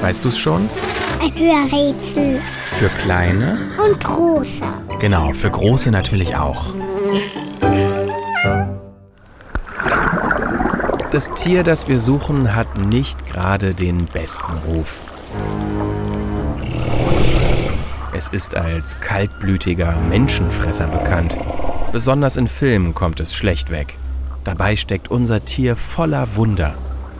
Weißt du es schon? Ein Hörrätsel. Für kleine? Und große. Genau, für große natürlich auch. Das Tier, das wir suchen, hat nicht gerade den besten Ruf. Es ist als kaltblütiger Menschenfresser bekannt. Besonders in Filmen kommt es schlecht weg. Dabei steckt unser Tier voller Wunder.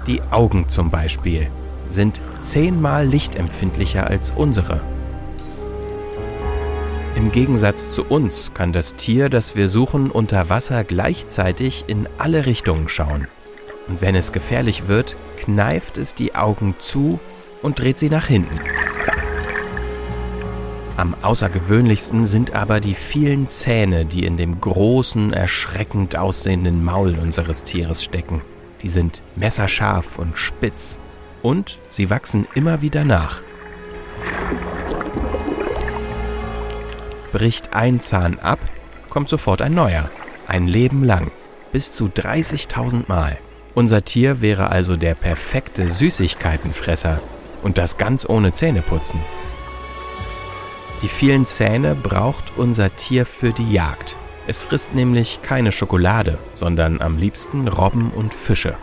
Die Augen zum Beispiel sind zehnmal lichtempfindlicher als unsere. Im Gegensatz zu uns kann das Tier, das wir suchen, unter Wasser gleichzeitig in alle Richtungen schauen. Und wenn es gefährlich wird, kneift es die Augen zu und dreht sie nach hinten. Am außergewöhnlichsten sind aber die vielen Zähne, die in dem großen, erschreckend aussehenden Maul unseres Tieres stecken. Die sind messerscharf und spitz und sie wachsen immer wieder nach. Bricht ein Zahn ab, kommt sofort ein neuer. Ein Leben lang. Bis zu 30.000 Mal. Unser Tier wäre also der perfekte Süßigkeitenfresser. Und das ganz ohne Zähneputzen. Die vielen Zähne braucht unser Tier für die Jagd. Es frisst nämlich keine Schokolade, sondern am liebsten Robben und Fische.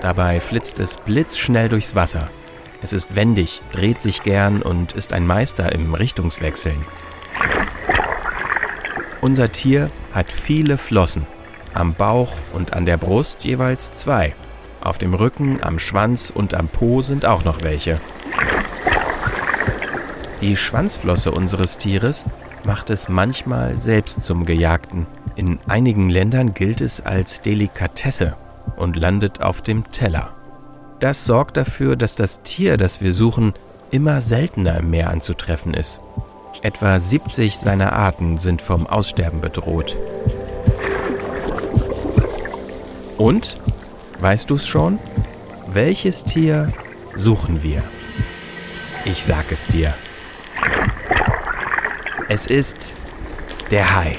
Dabei flitzt es blitzschnell durchs Wasser. Es ist wendig, dreht sich gern und ist ein Meister im Richtungswechseln. Unser Tier hat viele Flossen. Am Bauch und an der Brust jeweils zwei. Auf dem Rücken, am Schwanz und am Po sind auch noch welche. Die Schwanzflosse unseres Tieres macht es manchmal selbst zum Gejagten. In einigen Ländern gilt es als Delikatesse und landet auf dem Teller. Das sorgt dafür, dass das Tier, das wir suchen, immer seltener im Meer anzutreffen ist. Etwa 70 seiner Arten sind vom Aussterben bedroht. Und, weißt du es schon? Welches Tier suchen wir? Ich sag es dir. Es ist der Hai.